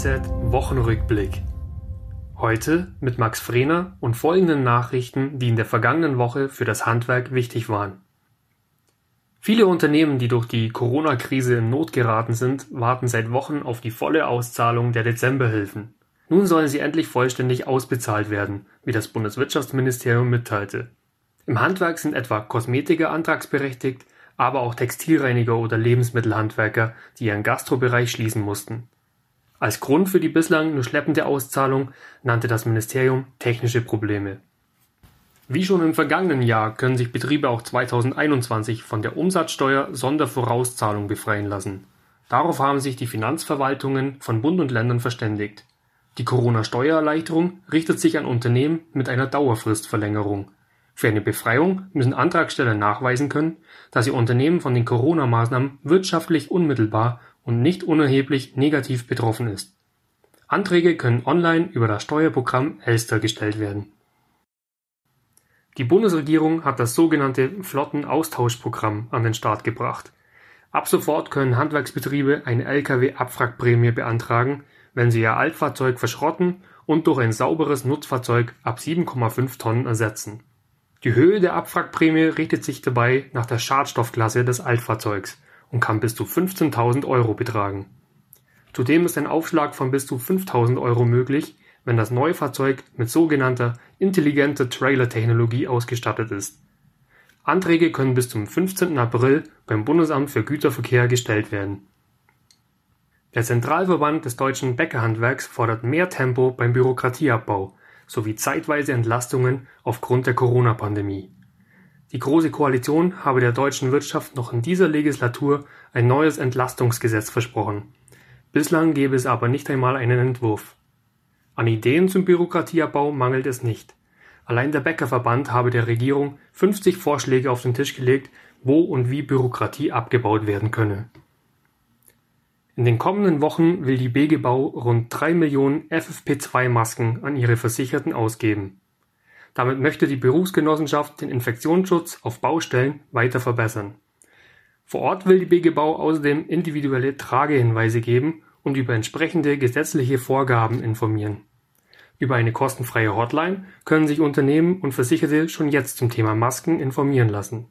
DHZ Wochenrückblick. Heute mit Max Frehner und folgenden Nachrichten, die in der vergangenen Woche für das Handwerk wichtig waren. Viele Unternehmen, die durch die Corona-Krise in Not geraten sind, warten seit Wochen auf die volle Auszahlung der Dezemberhilfen. Nun sollen sie endlich vollständig ausbezahlt werden, wie das Bundeswirtschaftsministerium mitteilte. Im Handwerk sind etwa Kosmetiker antragsberechtigt, aber auch Textilreiniger oder Lebensmittelhandwerker, die ihren Gastrobereich schließen mussten. Als Grund für die bislang nur schleppende Auszahlung nannte das Ministerium technische Probleme. Wie schon im vergangenen Jahr können sich Betriebe auch 2021 von der Umsatzsteuer Sondervorauszahlung befreien lassen. Darauf haben sich die Finanzverwaltungen von Bund und Ländern verständigt. Die Corona-Steuererleichterung richtet sich an Unternehmen mit einer Dauerfristverlängerung für eine Befreiung müssen Antragsteller nachweisen können, dass ihr Unternehmen von den Corona-Maßnahmen wirtschaftlich unmittelbar und nicht unerheblich negativ betroffen ist. Anträge können online über das Steuerprogramm Elster gestellt werden. Die Bundesregierung hat das sogenannte Flottenaustauschprogramm an den Start gebracht. Ab sofort können Handwerksbetriebe eine Lkw-Abwrackprämie beantragen, wenn sie ihr Altfahrzeug verschrotten und durch ein sauberes Nutzfahrzeug ab 7,5 Tonnen ersetzen die Höhe der Abwrackprämie richtet sich dabei nach der Schadstoffklasse des Altfahrzeugs und kann bis zu 15.000 Euro betragen. Zudem ist ein Aufschlag von bis zu 5.000 Euro möglich, wenn das neue Fahrzeug mit sogenannter intelligenter Trailer-Technologie ausgestattet ist. Anträge können bis zum 15. April beim Bundesamt für Güterverkehr gestellt werden. Der Zentralverband des deutschen Bäckerhandwerks fordert mehr Tempo beim Bürokratieabbau sowie zeitweise Entlastungen aufgrund der Corona-Pandemie. Die Große Koalition habe der deutschen Wirtschaft noch in dieser Legislatur ein neues Entlastungsgesetz versprochen. Bislang gäbe es aber nicht einmal einen Entwurf. An Ideen zum Bürokratieabbau mangelt es nicht. Allein der Bäckerverband habe der Regierung 50 Vorschläge auf den Tisch gelegt, wo und wie Bürokratie abgebaut werden könne. In den kommenden Wochen will die Begebau rund drei Millionen FFP2-Masken an ihre Versicherten ausgeben. Damit möchte die Berufsgenossenschaft den Infektionsschutz auf Baustellen weiter verbessern. Vor Ort will die Begebau außerdem individuelle Tragehinweise geben und über entsprechende gesetzliche Vorgaben informieren. Über eine kostenfreie Hotline können sich Unternehmen und Versicherte schon jetzt zum Thema Masken informieren lassen